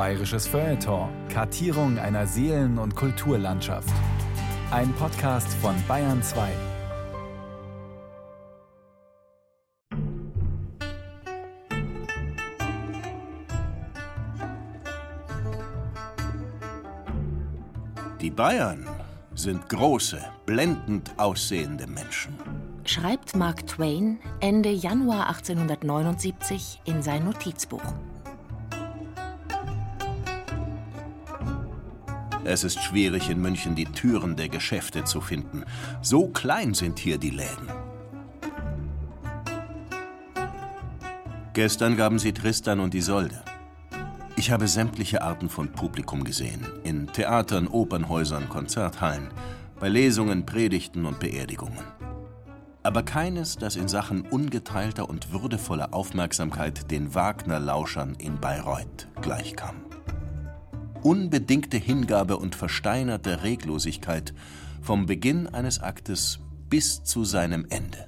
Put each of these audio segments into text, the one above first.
Bayerisches Feuilleton. Kartierung einer Seelen- und Kulturlandschaft. Ein Podcast von Bayern 2. Die Bayern sind große, blendend aussehende Menschen. Schreibt Mark Twain Ende Januar 1879 in sein Notizbuch. Es ist schwierig in München die Türen der Geschäfte zu finden. So klein sind hier die Läden. Gestern gaben sie Tristan und Isolde. Ich habe sämtliche Arten von Publikum gesehen. In Theatern, Opernhäusern, Konzerthallen, bei Lesungen, Predigten und Beerdigungen. Aber keines, das in Sachen ungeteilter und würdevoller Aufmerksamkeit den Wagner-Lauschern in Bayreuth gleichkam. Unbedingte Hingabe und versteinerte Reglosigkeit vom Beginn eines Aktes bis zu seinem Ende.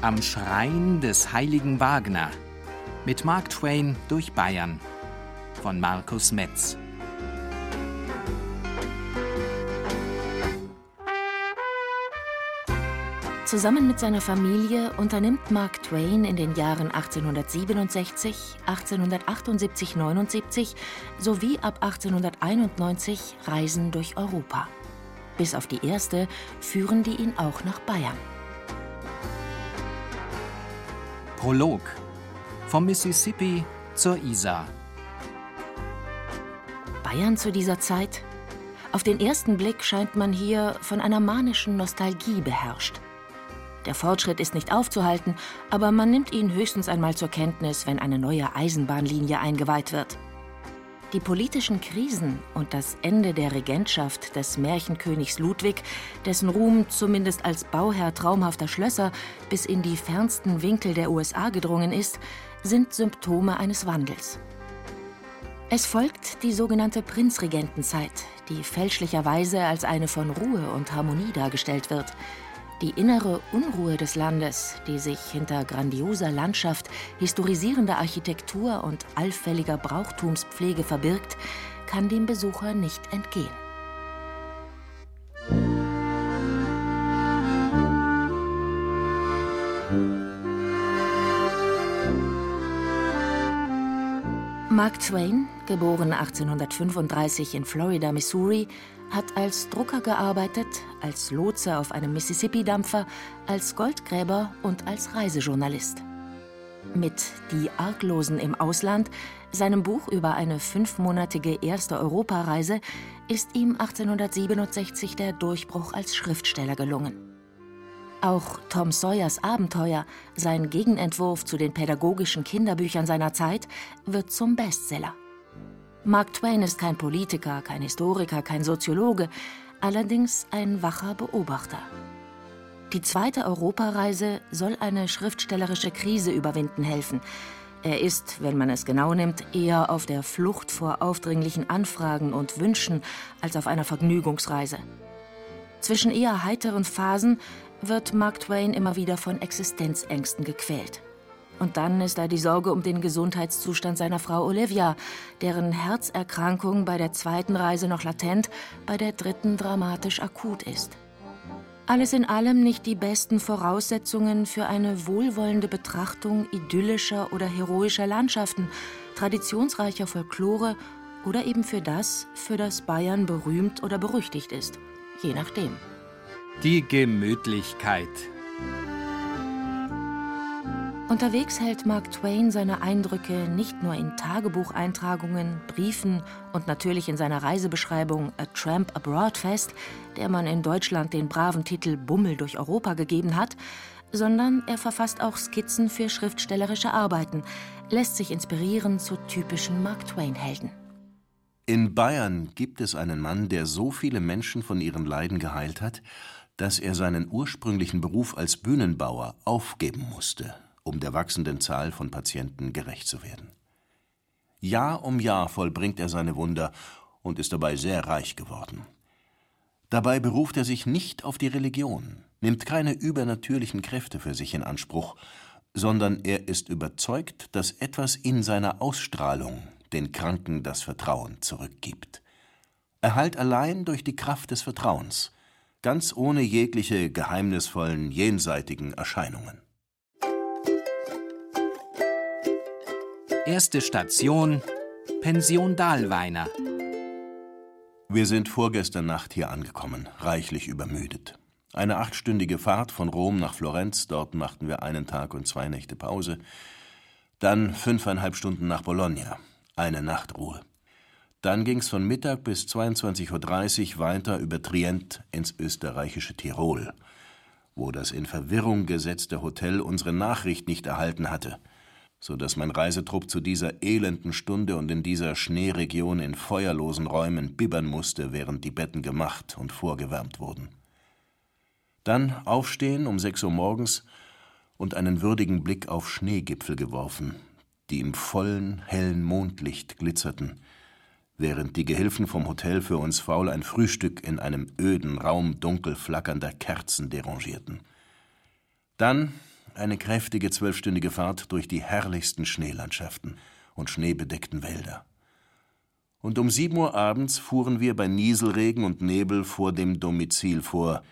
Am Schrein des heiligen Wagner mit Mark Twain durch Bayern von Markus Metz. Zusammen mit seiner Familie unternimmt Mark Twain in den Jahren 1867, 1878, 79 sowie ab 1891 Reisen durch Europa. Bis auf die erste führen die ihn auch nach Bayern. Prolog vom Mississippi zur Isar. Bayern zu dieser Zeit? Auf den ersten Blick scheint man hier von einer manischen Nostalgie beherrscht. Der Fortschritt ist nicht aufzuhalten, aber man nimmt ihn höchstens einmal zur Kenntnis, wenn eine neue Eisenbahnlinie eingeweiht wird. Die politischen Krisen und das Ende der Regentschaft des Märchenkönigs Ludwig, dessen Ruhm zumindest als Bauherr traumhafter Schlösser bis in die fernsten Winkel der USA gedrungen ist, sind Symptome eines Wandels. Es folgt die sogenannte Prinzregentenzeit, die fälschlicherweise als eine von Ruhe und Harmonie dargestellt wird – die innere Unruhe des Landes, die sich hinter grandioser Landschaft, historisierender Architektur und allfälliger Brauchtumspflege verbirgt, kann dem Besucher nicht entgehen. Mark Twain, geboren 1835 in Florida, Missouri, hat als Drucker gearbeitet, als Lotse auf einem Mississippi-Dampfer, als Goldgräber und als Reisejournalist. Mit Die Arglosen im Ausland, seinem Buch über eine fünfmonatige erste Europareise, ist ihm 1867 der Durchbruch als Schriftsteller gelungen. Auch Tom Sawyers Abenteuer, sein Gegenentwurf zu den pädagogischen Kinderbüchern seiner Zeit, wird zum Bestseller. Mark Twain ist kein Politiker, kein Historiker, kein Soziologe, allerdings ein wacher Beobachter. Die zweite Europareise soll eine schriftstellerische Krise überwinden helfen. Er ist, wenn man es genau nimmt, eher auf der Flucht vor aufdringlichen Anfragen und Wünschen als auf einer Vergnügungsreise. Zwischen eher heiteren Phasen wird Mark Twain immer wieder von Existenzängsten gequält. Und dann ist da die Sorge um den Gesundheitszustand seiner Frau Olivia, deren Herzerkrankung bei der zweiten Reise noch latent, bei der dritten dramatisch akut ist. Alles in allem nicht die besten Voraussetzungen für eine wohlwollende Betrachtung idyllischer oder heroischer Landschaften, traditionsreicher Folklore oder eben für das, für das Bayern berühmt oder berüchtigt ist, je nachdem. Die Gemütlichkeit. Unterwegs hält Mark Twain seine Eindrücke nicht nur in Tagebucheintragungen, Briefen und natürlich in seiner Reisebeschreibung A Tramp Abroad fest, der man in Deutschland den braven Titel Bummel durch Europa gegeben hat, sondern er verfasst auch Skizzen für schriftstellerische Arbeiten, lässt sich inspirieren zu typischen Mark Twain-Helden. In Bayern gibt es einen Mann, der so viele Menschen von ihren Leiden geheilt hat, dass er seinen ursprünglichen Beruf als Bühnenbauer aufgeben musste um der wachsenden Zahl von Patienten gerecht zu werden. Jahr um Jahr vollbringt er seine Wunder und ist dabei sehr reich geworden. Dabei beruft er sich nicht auf die Religion, nimmt keine übernatürlichen Kräfte für sich in Anspruch, sondern er ist überzeugt, dass etwas in seiner Ausstrahlung den Kranken das Vertrauen zurückgibt. Erhalt allein durch die Kraft des Vertrauens, ganz ohne jegliche geheimnisvollen jenseitigen Erscheinungen. Erste Station Pension Dahlweiner. Wir sind vorgestern Nacht hier angekommen, reichlich übermüdet. Eine achtstündige Fahrt von Rom nach Florenz, dort machten wir einen Tag und zwei Nächte Pause. Dann fünfeinhalb Stunden nach Bologna, eine Nachtruhe. Dann ging's von Mittag bis 22.30 Uhr weiter über Trient ins österreichische Tirol, wo das in Verwirrung gesetzte Hotel unsere Nachricht nicht erhalten hatte – so dass mein Reisetrupp zu dieser elenden Stunde und in dieser Schneeregion in feuerlosen Räumen bibbern musste, während die Betten gemacht und vorgewärmt wurden. Dann aufstehen um sechs Uhr morgens und einen würdigen Blick auf Schneegipfel geworfen, die im vollen, hellen Mondlicht glitzerten, während die Gehilfen vom Hotel für uns faul ein Frühstück in einem öden Raum dunkel flackernder Kerzen derangierten. Dann eine kräftige zwölfstündige Fahrt durch die herrlichsten Schneelandschaften und schneebedeckten Wälder. Und um sieben Uhr abends fuhren wir bei Nieselregen und Nebel vor dem Domizil vor,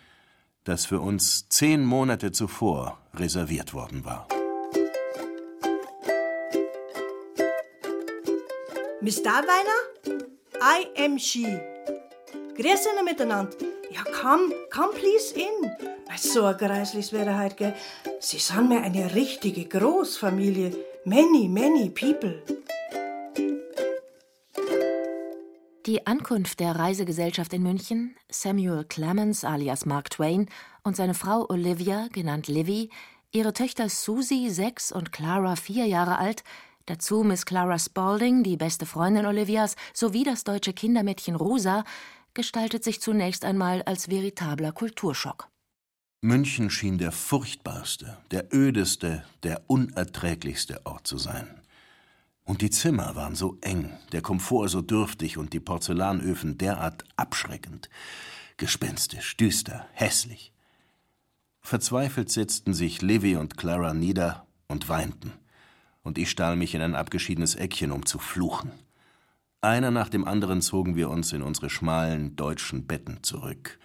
das für uns zehn Monate zuvor reserviert worden war. Miss Dahlweiner? I am she. Grüßen miteinander. Ja, komm, komm please in. Bei so ein Greislis wäre heute, gell? Sie sind mir eine richtige Großfamilie. Many, many people. Die Ankunft der Reisegesellschaft in München, Samuel Clemens alias Mark Twain und seine Frau Olivia, genannt Livy, ihre Töchter Susie, sechs und Clara, vier Jahre alt, dazu Miss Clara Spalding, die beste Freundin Olivias, sowie das deutsche Kindermädchen Rosa, gestaltet sich zunächst einmal als veritabler Kulturschock. München schien der furchtbarste, der ödeste, der unerträglichste Ort zu sein. Und die Zimmer waren so eng, der Komfort so dürftig und die Porzellanöfen derart abschreckend, gespenstisch, düster, hässlich. Verzweifelt setzten sich Livy und Clara nieder und weinten, und ich stahl mich in ein abgeschiedenes Eckchen, um zu fluchen. Einer nach dem anderen zogen wir uns in unsere schmalen deutschen Betten zurück,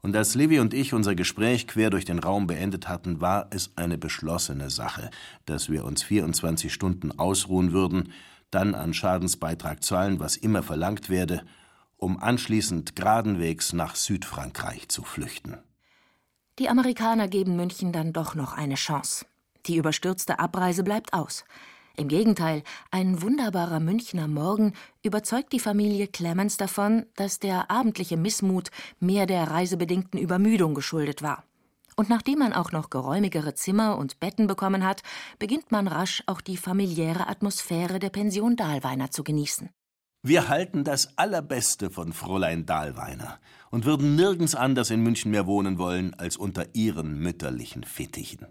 und als Livy und ich unser Gespräch quer durch den Raum beendet hatten, war es eine beschlossene Sache, dass wir uns 24 Stunden ausruhen würden, dann an Schadensbeitrag zahlen, was immer verlangt werde, um anschließend geradenwegs nach Südfrankreich zu flüchten. Die Amerikaner geben München dann doch noch eine Chance. Die überstürzte Abreise bleibt aus. Im Gegenteil, ein wunderbarer Münchner Morgen überzeugt die Familie Clemens davon, dass der abendliche Missmut mehr der reisebedingten Übermüdung geschuldet war. Und nachdem man auch noch geräumigere Zimmer und Betten bekommen hat, beginnt man rasch auch die familiäre Atmosphäre der Pension Dahlweiner zu genießen. Wir halten das Allerbeste von Fräulein Dahlweiner und würden nirgends anders in München mehr wohnen wollen als unter ihren mütterlichen Fittichen.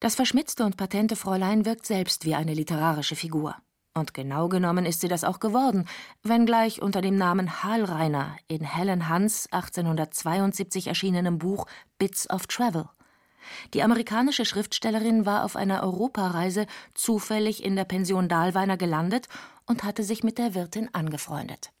Das verschmitzte und patente Fräulein wirkt selbst wie eine literarische Figur. Und genau genommen ist sie das auch geworden, wenngleich unter dem Namen Halreiner in Helen Hunts 1872 erschienenem Buch Bits of Travel. Die amerikanische Schriftstellerin war auf einer Europareise zufällig in der Pension Dahlweiner gelandet und hatte sich mit der Wirtin angefreundet.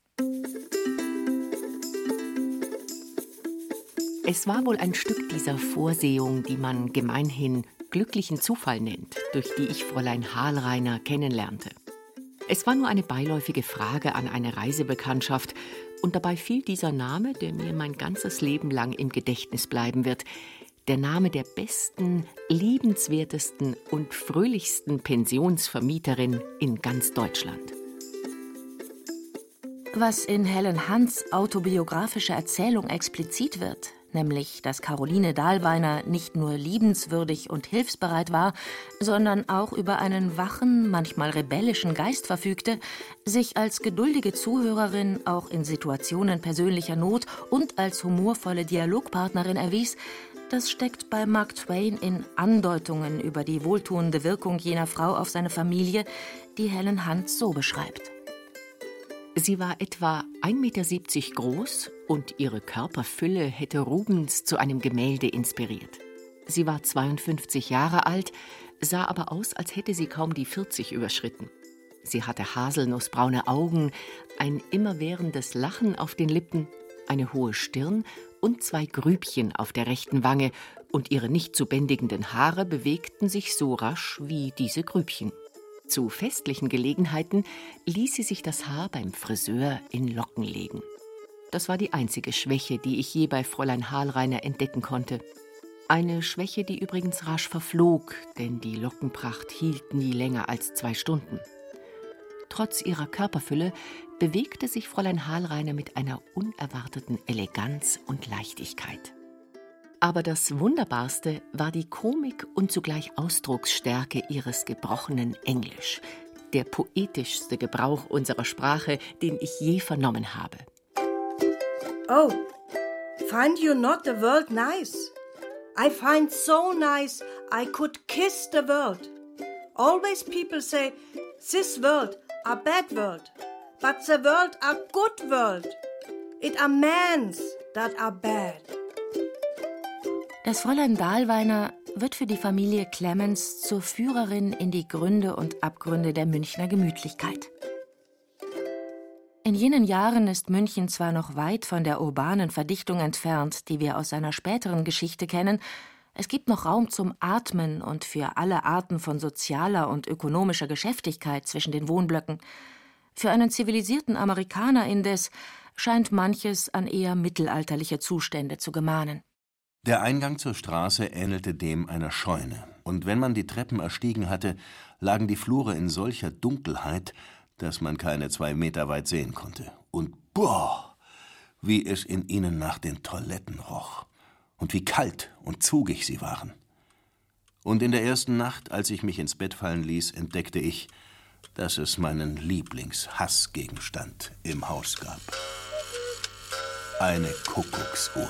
Es war wohl ein Stück dieser Vorsehung, die man gemeinhin glücklichen Zufall nennt, durch die ich Fräulein Hahlreiner kennenlernte. Es war nur eine beiläufige Frage an eine Reisebekanntschaft, und dabei fiel dieser Name, der mir mein ganzes Leben lang im Gedächtnis bleiben wird, der Name der besten, liebenswertesten und fröhlichsten Pensionsvermieterin in ganz Deutschland. Was in Helen Hunts autobiografischer Erzählung explizit wird, nämlich dass Caroline Dahlweiner nicht nur liebenswürdig und hilfsbereit war, sondern auch über einen wachen, manchmal rebellischen Geist verfügte, sich als geduldige Zuhörerin auch in Situationen persönlicher Not und als humorvolle Dialogpartnerin erwies, das steckt bei Mark Twain in Andeutungen über die wohltuende Wirkung jener Frau auf seine Familie, die Helen Hunt so beschreibt. Sie war etwa 1,70 Meter groß und ihre Körperfülle hätte Rubens zu einem Gemälde inspiriert. Sie war 52 Jahre alt, sah aber aus, als hätte sie kaum die 40 überschritten. Sie hatte haselnussbraune Augen, ein immerwährendes Lachen auf den Lippen, eine hohe Stirn und zwei Grübchen auf der rechten Wange, und ihre nicht zu bändigenden Haare bewegten sich so rasch wie diese Grübchen. Zu festlichen Gelegenheiten ließ sie sich das Haar beim Friseur in Locken legen. Das war die einzige Schwäche, die ich je bei Fräulein Hahlreiner entdecken konnte. Eine Schwäche, die übrigens rasch verflog, denn die Lockenpracht hielt nie länger als zwei Stunden. Trotz ihrer Körperfülle bewegte sich Fräulein Hahlreiner mit einer unerwarteten Eleganz und Leichtigkeit. Aber das Wunderbarste war die Komik und zugleich Ausdrucksstärke ihres gebrochenen Englisch, der poetischste Gebrauch unserer Sprache, den ich je vernommen habe. Oh, find you not the world nice? I find so nice I could kiss the world. Always people say, this world a bad world, but the world a good world. It are mans that are bad. Das Fräulein Dahlweiner wird für die Familie Clemens zur Führerin in die Gründe und Abgründe der Münchner Gemütlichkeit. In jenen Jahren ist München zwar noch weit von der urbanen Verdichtung entfernt, die wir aus seiner späteren Geschichte kennen, es gibt noch Raum zum Atmen und für alle Arten von sozialer und ökonomischer Geschäftigkeit zwischen den Wohnblöcken. Für einen zivilisierten Amerikaner indes scheint manches an eher mittelalterliche Zustände zu gemahnen. Der Eingang zur Straße ähnelte dem einer Scheune, und wenn man die Treppen erstiegen hatte, lagen die Flure in solcher Dunkelheit, dass man keine zwei Meter weit sehen konnte. Und boah, wie es in ihnen nach den Toiletten roch, und wie kalt und zugig sie waren. Und in der ersten Nacht, als ich mich ins Bett fallen ließ, entdeckte ich, dass es meinen Lieblingshassgegenstand im Haus gab. Eine Kuckucksuhr.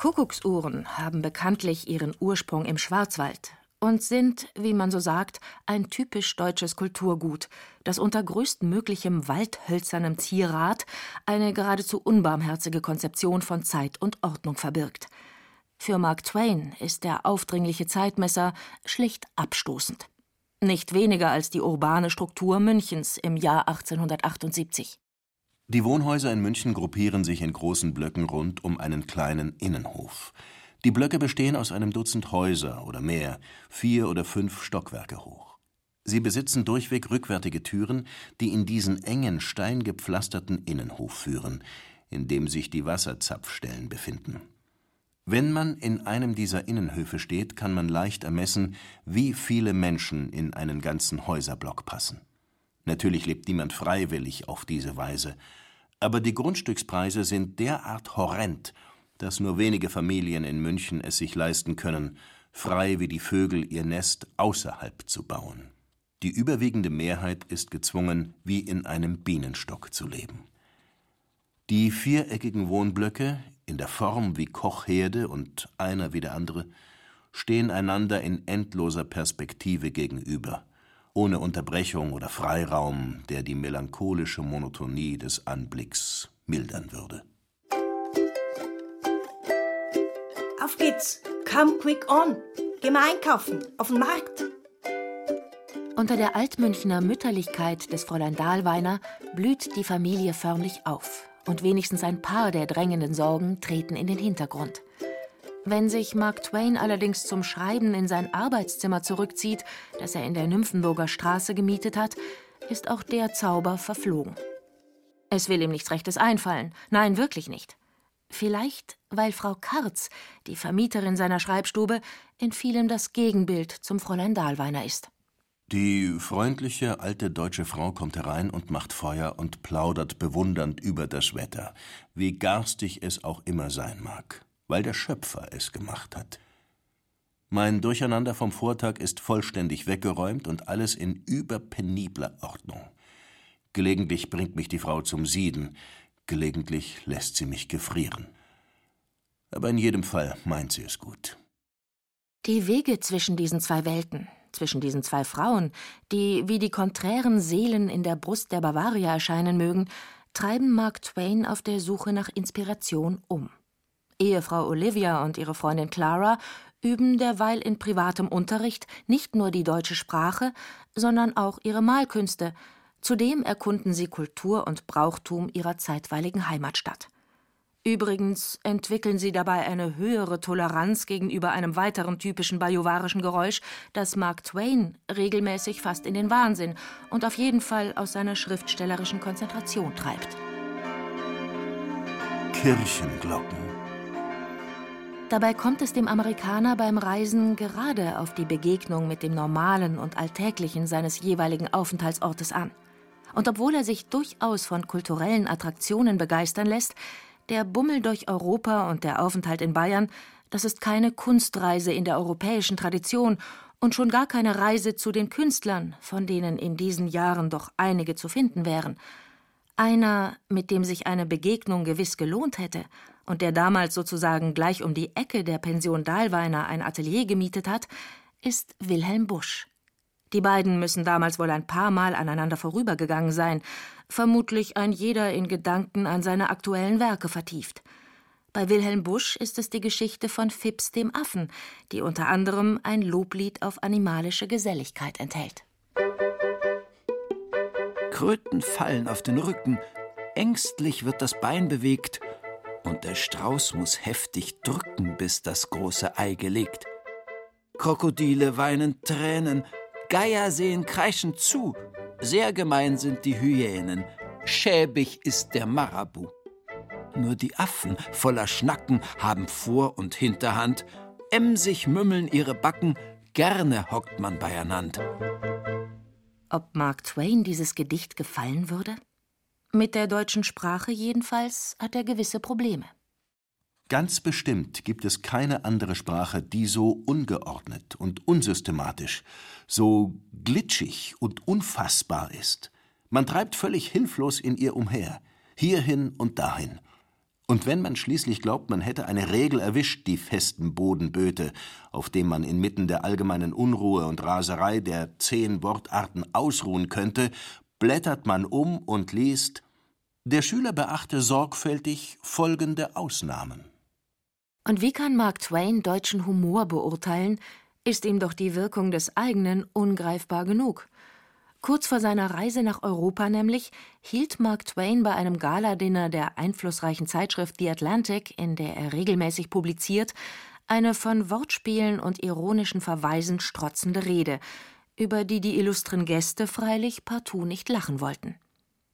Kuckucksuhren haben bekanntlich ihren Ursprung im Schwarzwald und sind, wie man so sagt, ein typisch deutsches Kulturgut, das unter größtmöglichem waldhölzernem Zierat eine geradezu unbarmherzige Konzeption von Zeit und Ordnung verbirgt. Für Mark Twain ist der aufdringliche Zeitmesser schlicht abstoßend. Nicht weniger als die urbane Struktur Münchens im Jahr 1878. Die Wohnhäuser in München gruppieren sich in großen Blöcken rund um einen kleinen Innenhof. Die Blöcke bestehen aus einem Dutzend Häuser oder mehr, vier oder fünf Stockwerke hoch. Sie besitzen durchweg rückwärtige Türen, die in diesen engen, steingepflasterten Innenhof führen, in dem sich die Wasserzapfstellen befinden. Wenn man in einem dieser Innenhöfe steht, kann man leicht ermessen, wie viele Menschen in einen ganzen Häuserblock passen. Natürlich lebt niemand freiwillig auf diese Weise, aber die Grundstückspreise sind derart horrend, dass nur wenige Familien in München es sich leisten können, frei wie die Vögel ihr Nest außerhalb zu bauen. Die überwiegende Mehrheit ist gezwungen, wie in einem Bienenstock zu leben. Die viereckigen Wohnblöcke, in der Form wie Kochherde und einer wie der andere, stehen einander in endloser Perspektive gegenüber ohne Unterbrechung oder Freiraum, der die melancholische Monotonie des Anblicks mildern würde. Auf geht's! Come quick on! Geh mal einkaufen, auf den Markt! Unter der Altmünchner Mütterlichkeit des Fräulein Dahlweiner blüht die Familie förmlich auf, und wenigstens ein paar der drängenden Sorgen treten in den Hintergrund. Wenn sich Mark Twain allerdings zum Schreiben in sein Arbeitszimmer zurückzieht, das er in der Nymphenburger Straße gemietet hat, ist auch der Zauber verflogen. Es will ihm nichts Rechtes einfallen. Nein, wirklich nicht. Vielleicht, weil Frau Karz, die Vermieterin seiner Schreibstube, in vielem das Gegenbild zum Fräulein Dahlweiner ist. Die freundliche alte deutsche Frau kommt herein und macht Feuer und plaudert bewundernd über das Wetter, wie garstig es auch immer sein mag weil der Schöpfer es gemacht hat. Mein Durcheinander vom Vortag ist vollständig weggeräumt und alles in überpenibler Ordnung. Gelegentlich bringt mich die Frau zum Sieden, gelegentlich lässt sie mich gefrieren. Aber in jedem Fall meint sie es gut. Die Wege zwischen diesen zwei Welten, zwischen diesen zwei Frauen, die wie die konträren Seelen in der Brust der Bavaria erscheinen mögen, treiben Mark Twain auf der Suche nach Inspiration um. Ehefrau Olivia und ihre Freundin Clara üben derweil in privatem Unterricht nicht nur die deutsche Sprache, sondern auch ihre Malkünste. Zudem erkunden sie Kultur und Brauchtum ihrer zeitweiligen Heimatstadt. Übrigens entwickeln sie dabei eine höhere Toleranz gegenüber einem weiteren typischen bajuwarischen Geräusch, das Mark Twain regelmäßig fast in den Wahnsinn und auf jeden Fall aus seiner schriftstellerischen Konzentration treibt. Kirchenglocken. Dabei kommt es dem Amerikaner beim Reisen gerade auf die Begegnung mit dem Normalen und Alltäglichen seines jeweiligen Aufenthaltsortes an. Und obwohl er sich durchaus von kulturellen Attraktionen begeistern lässt, der Bummel durch Europa und der Aufenthalt in Bayern, das ist keine Kunstreise in der europäischen Tradition und schon gar keine Reise zu den Künstlern, von denen in diesen Jahren doch einige zu finden wären. Einer, mit dem sich eine Begegnung gewiss gelohnt hätte und der damals sozusagen gleich um die Ecke der Pension Dahlweiner ein Atelier gemietet hat, ist Wilhelm Busch. Die beiden müssen damals wohl ein paar Mal aneinander vorübergegangen sein, vermutlich ein jeder in Gedanken an seine aktuellen Werke vertieft. Bei Wilhelm Busch ist es die Geschichte von Fips dem Affen, die unter anderem ein Loblied auf animalische Geselligkeit enthält. Kröten fallen auf den Rücken, ängstlich wird das Bein bewegt, und der Strauß muss heftig drücken, bis das große Ei gelegt. Krokodile weinen Tränen, Geier sehen kreischend zu. Sehr gemein sind die Hyänen. Schäbig ist der Marabu. Nur die Affen voller Schnacken haben Vor- und Hinterhand. Emsig mümmeln ihre Backen, gerne hockt man beieinander. Ob Mark Twain dieses Gedicht gefallen würde? Mit der deutschen Sprache jedenfalls hat er gewisse Probleme. Ganz bestimmt gibt es keine andere Sprache, die so ungeordnet und unsystematisch, so glitschig und unfassbar ist. Man treibt völlig hilflos in ihr umher, hierhin und dahin. Und wenn man schließlich glaubt, man hätte eine Regel erwischt, die festen Boden böte, auf dem man inmitten der allgemeinen Unruhe und Raserei der zehn Wortarten ausruhen könnte, blättert man um und liest Der Schüler beachte sorgfältig folgende Ausnahmen. Und wie kann Mark Twain deutschen Humor beurteilen, ist ihm doch die Wirkung des eigenen ungreifbar genug. Kurz vor seiner Reise nach Europa nämlich hielt Mark Twain bei einem Galadinner der einflussreichen Zeitschrift The Atlantic, in der er regelmäßig publiziert, eine von Wortspielen und ironischen Verweisen strotzende Rede, über die die illustren Gäste freilich partout nicht lachen wollten.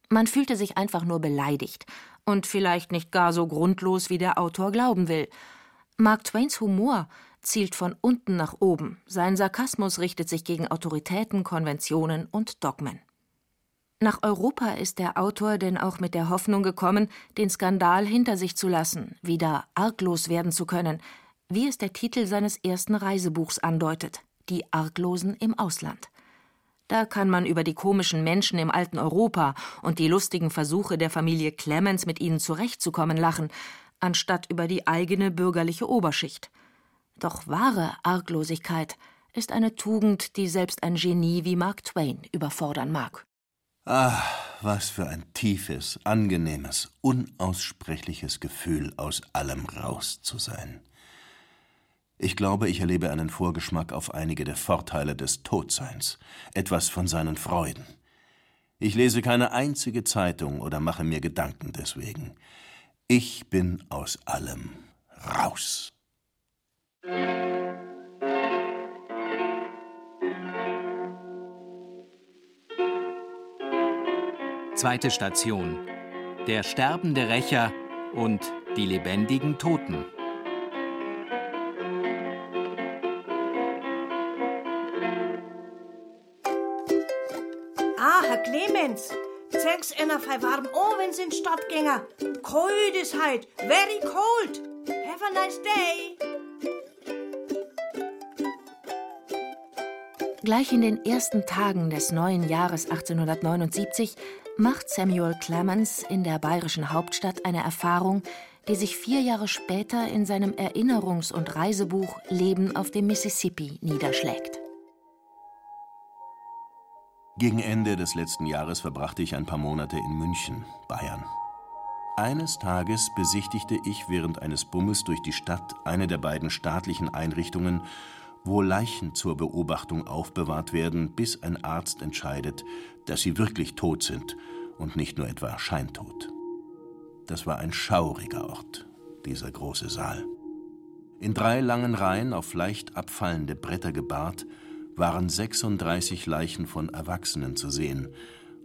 Man fühlte sich einfach nur beleidigt und vielleicht nicht gar so grundlos, wie der Autor glauben will – Mark Twains Humor zielt von unten nach oben, sein Sarkasmus richtet sich gegen Autoritäten, Konventionen und Dogmen. Nach Europa ist der Autor denn auch mit der Hoffnung gekommen, den Skandal hinter sich zu lassen, wieder arglos werden zu können, wie es der Titel seines ersten Reisebuchs andeutet, Die Arglosen im Ausland. Da kann man über die komischen Menschen im alten Europa und die lustigen Versuche der Familie Clemens mit ihnen zurechtzukommen lachen, anstatt über die eigene bürgerliche Oberschicht. Doch wahre Arglosigkeit ist eine Tugend, die selbst ein Genie wie Mark Twain überfordern mag. Ah, was für ein tiefes, angenehmes, unaussprechliches Gefühl, aus allem raus zu sein. Ich glaube, ich erlebe einen Vorgeschmack auf einige der Vorteile des Todseins, etwas von seinen Freuden. Ich lese keine einzige Zeitung oder mache mir Gedanken deswegen. Ich bin aus allem raus. Zweite Station. Der sterbende Rächer und die lebendigen Toten. Zeig's einer fei warm an, wenn in Stadt gänger. Cold is heit, very cold. Have a nice day. Gleich in den ersten Tagen des neuen Jahres 1879 macht Samuel Clemens in der bayerischen Hauptstadt eine Erfahrung, die sich vier Jahre später in seinem Erinnerungs- und Reisebuch Leben auf dem Mississippi niederschlägt. Gegen Ende des letzten Jahres verbrachte ich ein paar Monate in München, Bayern. Eines Tages besichtigte ich während eines Bummels durch die Stadt eine der beiden staatlichen Einrichtungen, wo Leichen zur Beobachtung aufbewahrt werden, bis ein Arzt entscheidet, dass sie wirklich tot sind und nicht nur etwa scheintot. Das war ein schauriger Ort, dieser große Saal. In drei langen Reihen auf leicht abfallende Bretter gebahrt, waren 36 Leichen von Erwachsenen zu sehen,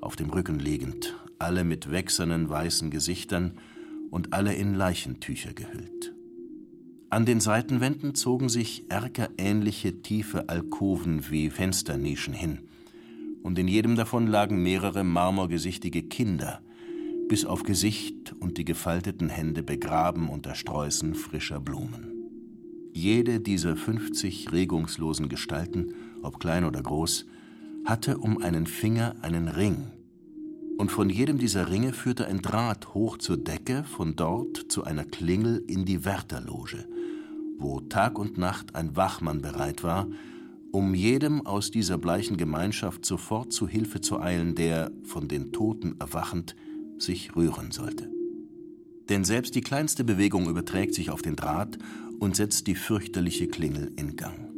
auf dem Rücken liegend, alle mit wächsernen weißen Gesichtern und alle in Leichentücher gehüllt. An den Seitenwänden zogen sich erkerähnliche tiefe Alkoven wie Fensternischen hin, und in jedem davon lagen mehrere marmorgesichtige Kinder, bis auf Gesicht und die gefalteten Hände begraben unter Sträußen frischer Blumen. Jede dieser 50 regungslosen Gestalten ob klein oder groß, hatte um einen Finger einen Ring. Und von jedem dieser Ringe führte ein Draht hoch zur Decke, von dort zu einer Klingel in die Wärterloge, wo Tag und Nacht ein Wachmann bereit war, um jedem aus dieser bleichen Gemeinschaft sofort zu Hilfe zu eilen, der, von den Toten erwachend, sich rühren sollte. Denn selbst die kleinste Bewegung überträgt sich auf den Draht und setzt die fürchterliche Klingel in Gang.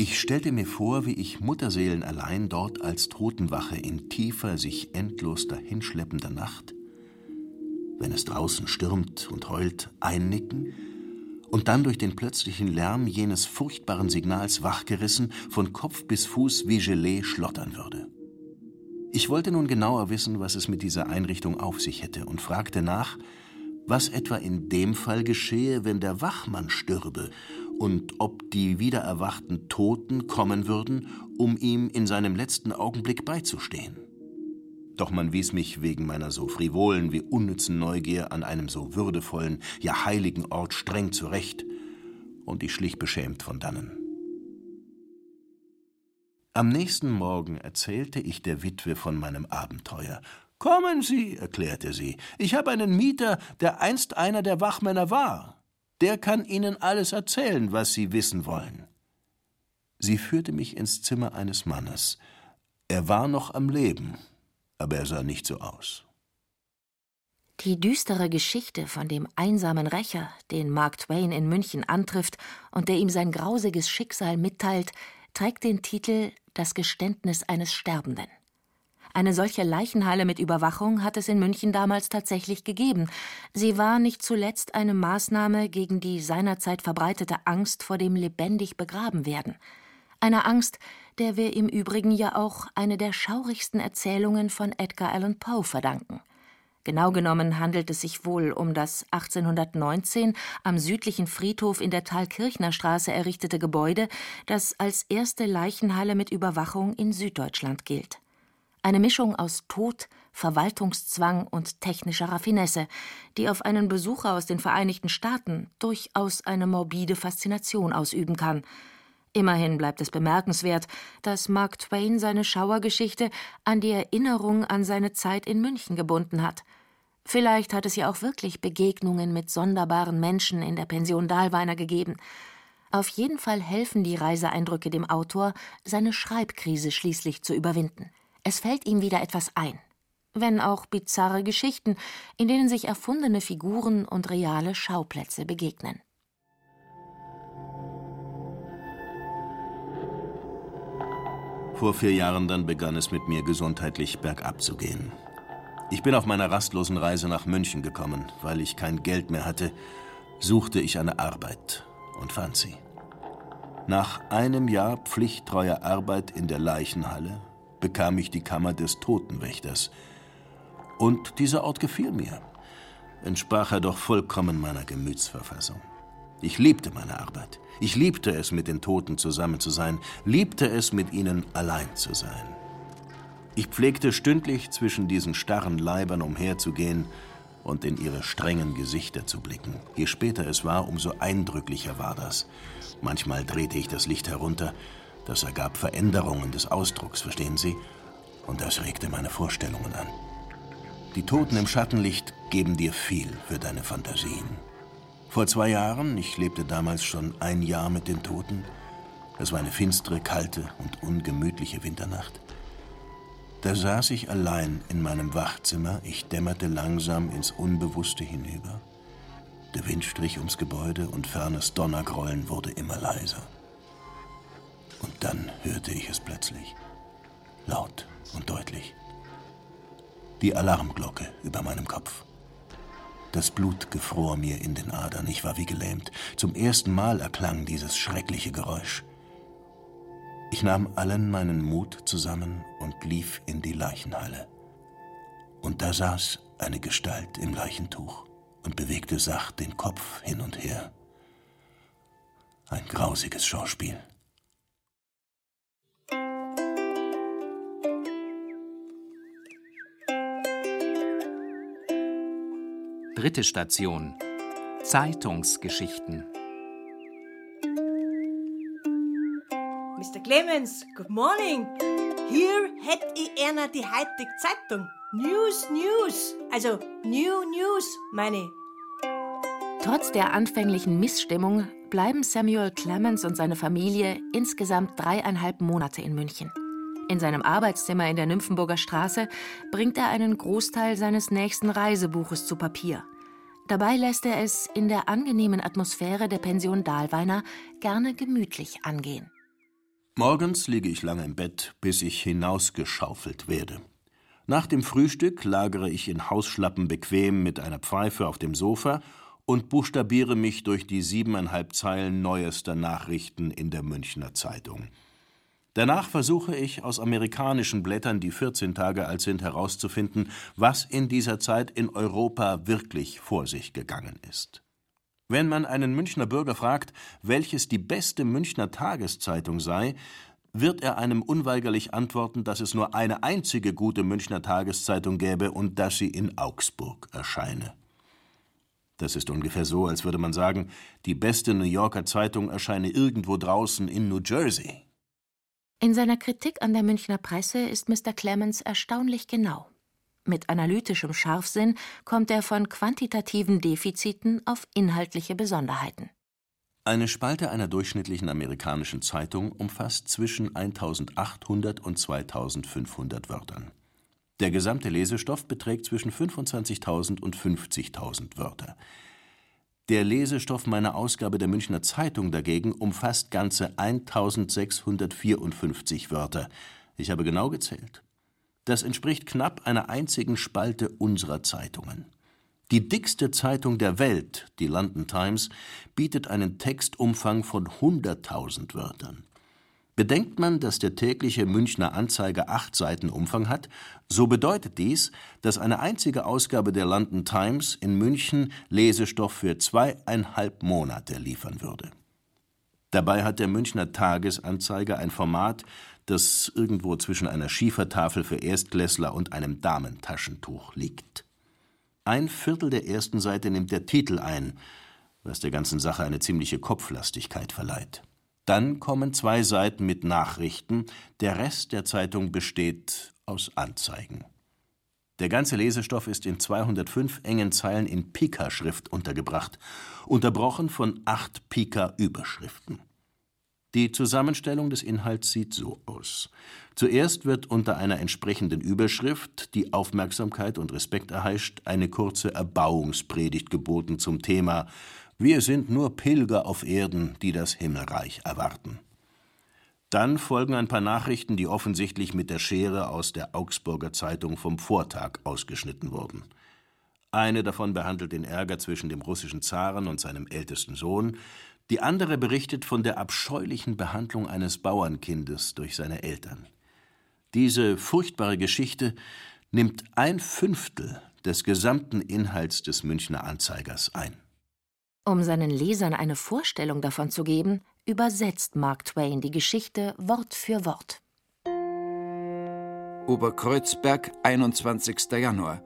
Ich stellte mir vor, wie ich Mutterseelen allein dort als Totenwache in tiefer, sich endlos dahinschleppender Nacht, wenn es draußen stürmt und heult, einnicken und dann durch den plötzlichen Lärm jenes furchtbaren Signals wachgerissen von Kopf bis Fuß wie Gelee schlottern würde. Ich wollte nun genauer wissen, was es mit dieser Einrichtung auf sich hätte und fragte nach, was etwa in dem Fall geschehe, wenn der Wachmann stürbe und ob die wiedererwachten Toten kommen würden, um ihm in seinem letzten Augenblick beizustehen. Doch man wies mich wegen meiner so frivolen wie unnützen Neugier an einem so würdevollen, ja heiligen Ort streng zurecht, und ich schlich beschämt von dannen. Am nächsten Morgen erzählte ich der Witwe von meinem Abenteuer. Kommen Sie, erklärte sie, ich habe einen Mieter, der einst einer der Wachmänner war. Der kann Ihnen alles erzählen, was Sie wissen wollen. Sie führte mich ins Zimmer eines Mannes. Er war noch am Leben, aber er sah nicht so aus. Die düstere Geschichte von dem einsamen Rächer, den Mark Twain in München antrifft und der ihm sein grausiges Schicksal mitteilt, trägt den Titel Das Geständnis eines Sterbenden. Eine solche Leichenhalle mit Überwachung hat es in München damals tatsächlich gegeben. Sie war nicht zuletzt eine Maßnahme gegen die seinerzeit verbreitete Angst vor dem lebendig begraben werden. Eine Angst, der wir im Übrigen ja auch eine der schaurigsten Erzählungen von Edgar Allan Poe verdanken. Genau genommen handelt es sich wohl um das 1819 am südlichen Friedhof in der Thalkirchner Straße errichtete Gebäude, das als erste Leichenhalle mit Überwachung in Süddeutschland gilt. Eine Mischung aus Tod, Verwaltungszwang und technischer Raffinesse, die auf einen Besucher aus den Vereinigten Staaten durchaus eine morbide Faszination ausüben kann. Immerhin bleibt es bemerkenswert, dass Mark Twain seine Schauergeschichte an die Erinnerung an seine Zeit in München gebunden hat. Vielleicht hat es ja auch wirklich Begegnungen mit sonderbaren Menschen in der Pension Dahlweiner gegeben. Auf jeden Fall helfen die Reiseeindrücke dem Autor, seine Schreibkrise schließlich zu überwinden. Es fällt ihm wieder etwas ein. Wenn auch bizarre Geschichten, in denen sich erfundene Figuren und reale Schauplätze begegnen. Vor vier Jahren dann begann es mit mir gesundheitlich bergab zu gehen. Ich bin auf meiner rastlosen Reise nach München gekommen. Weil ich kein Geld mehr hatte, suchte ich eine Arbeit und fand sie. Nach einem Jahr pflichttreuer Arbeit in der Leichenhalle bekam ich die Kammer des Totenwächters. Und dieser Ort gefiel mir, entsprach er doch vollkommen meiner Gemütsverfassung. Ich liebte meine Arbeit. Ich liebte es, mit den Toten zusammen zu sein, liebte es, mit ihnen allein zu sein. Ich pflegte stündlich zwischen diesen starren Leibern umherzugehen und in ihre strengen Gesichter zu blicken. Je später es war, umso eindrücklicher war das. Manchmal drehte ich das Licht herunter das ergab Veränderungen des Ausdrucks, verstehen Sie? Und das regte meine Vorstellungen an. Die Toten im Schattenlicht geben dir viel für deine Fantasien. Vor zwei Jahren, ich lebte damals schon ein Jahr mit den Toten, Es war eine finstere, kalte und ungemütliche Winternacht. Da saß ich allein in meinem Wachzimmer, ich dämmerte langsam ins Unbewusste hinüber. Der Wind strich ums Gebäude und fernes Donnergrollen wurde immer leiser. Und dann hörte ich es plötzlich, laut und deutlich. Die Alarmglocke über meinem Kopf. Das Blut gefror mir in den Adern, ich war wie gelähmt. Zum ersten Mal erklang dieses schreckliche Geräusch. Ich nahm allen meinen Mut zusammen und lief in die Leichenhalle. Und da saß eine Gestalt im Leichentuch und bewegte sacht den Kopf hin und her. Ein grausiges Schauspiel. Dritte Station. Zeitungsgeschichten. Mr. Clemens, good morning. Hier hätte ich einer die heutige Zeitung. News, News. Also New News, meine ich. Trotz der anfänglichen Missstimmung bleiben Samuel Clemens und seine Familie insgesamt dreieinhalb Monate in München. In seinem Arbeitszimmer in der Nymphenburger Straße bringt er einen Großteil seines nächsten Reisebuches zu Papier. Dabei lässt er es in der angenehmen Atmosphäre der Pension Dahlweiner gerne gemütlich angehen. Morgens liege ich lange im Bett, bis ich hinausgeschaufelt werde. Nach dem Frühstück lagere ich in Hausschlappen bequem mit einer Pfeife auf dem Sofa und buchstabiere mich durch die siebeneinhalb Zeilen neuester Nachrichten in der Münchner Zeitung. Danach versuche ich, aus amerikanischen Blättern, die 14 Tage alt sind, herauszufinden, was in dieser Zeit in Europa wirklich vor sich gegangen ist. Wenn man einen Münchner Bürger fragt, welches die beste Münchner Tageszeitung sei, wird er einem unweigerlich antworten, dass es nur eine einzige gute Münchner Tageszeitung gäbe und dass sie in Augsburg erscheine. Das ist ungefähr so, als würde man sagen, die beste New Yorker Zeitung erscheine irgendwo draußen in New Jersey. In seiner Kritik an der Münchner Presse ist Mr. Clemens erstaunlich genau. Mit analytischem Scharfsinn kommt er von quantitativen Defiziten auf inhaltliche Besonderheiten. Eine Spalte einer durchschnittlichen amerikanischen Zeitung umfasst zwischen 1800 und 2500 Wörtern. Der gesamte Lesestoff beträgt zwischen 25.000 und 50.000 Wörter. Der Lesestoff meiner Ausgabe der Münchner Zeitung dagegen umfasst ganze 1654 Wörter. Ich habe genau gezählt. Das entspricht knapp einer einzigen Spalte unserer Zeitungen. Die dickste Zeitung der Welt, die London Times, bietet einen Textumfang von 100.000 Wörtern. Bedenkt man, dass der tägliche Münchner Anzeiger acht Seiten Umfang hat, so bedeutet dies, dass eine einzige Ausgabe der London Times in München Lesestoff für zweieinhalb Monate liefern würde. Dabei hat der Münchner Tagesanzeiger ein Format, das irgendwo zwischen einer Schiefertafel für Erstklässler und einem Damentaschentuch liegt. Ein Viertel der ersten Seite nimmt der Titel ein, was der ganzen Sache eine ziemliche Kopflastigkeit verleiht. Dann kommen zwei Seiten mit Nachrichten, der Rest der Zeitung besteht aus Anzeigen. Der ganze Lesestoff ist in 205 engen Zeilen in Pika-Schrift untergebracht, unterbrochen von acht Pika-Überschriften. Die Zusammenstellung des Inhalts sieht so aus. Zuerst wird unter einer entsprechenden Überschrift, die Aufmerksamkeit und Respekt erheischt, eine kurze Erbauungspredigt geboten zum Thema wir sind nur Pilger auf Erden, die das Himmelreich erwarten. Dann folgen ein paar Nachrichten, die offensichtlich mit der Schere aus der Augsburger Zeitung vom Vortag ausgeschnitten wurden. Eine davon behandelt den Ärger zwischen dem russischen Zaren und seinem ältesten Sohn, die andere berichtet von der abscheulichen Behandlung eines Bauernkindes durch seine Eltern. Diese furchtbare Geschichte nimmt ein Fünftel des gesamten Inhalts des Münchner Anzeigers ein. Um seinen Lesern eine Vorstellung davon zu geben, übersetzt Mark Twain die Geschichte Wort für Wort. Oberkreuzberg, 21. Januar.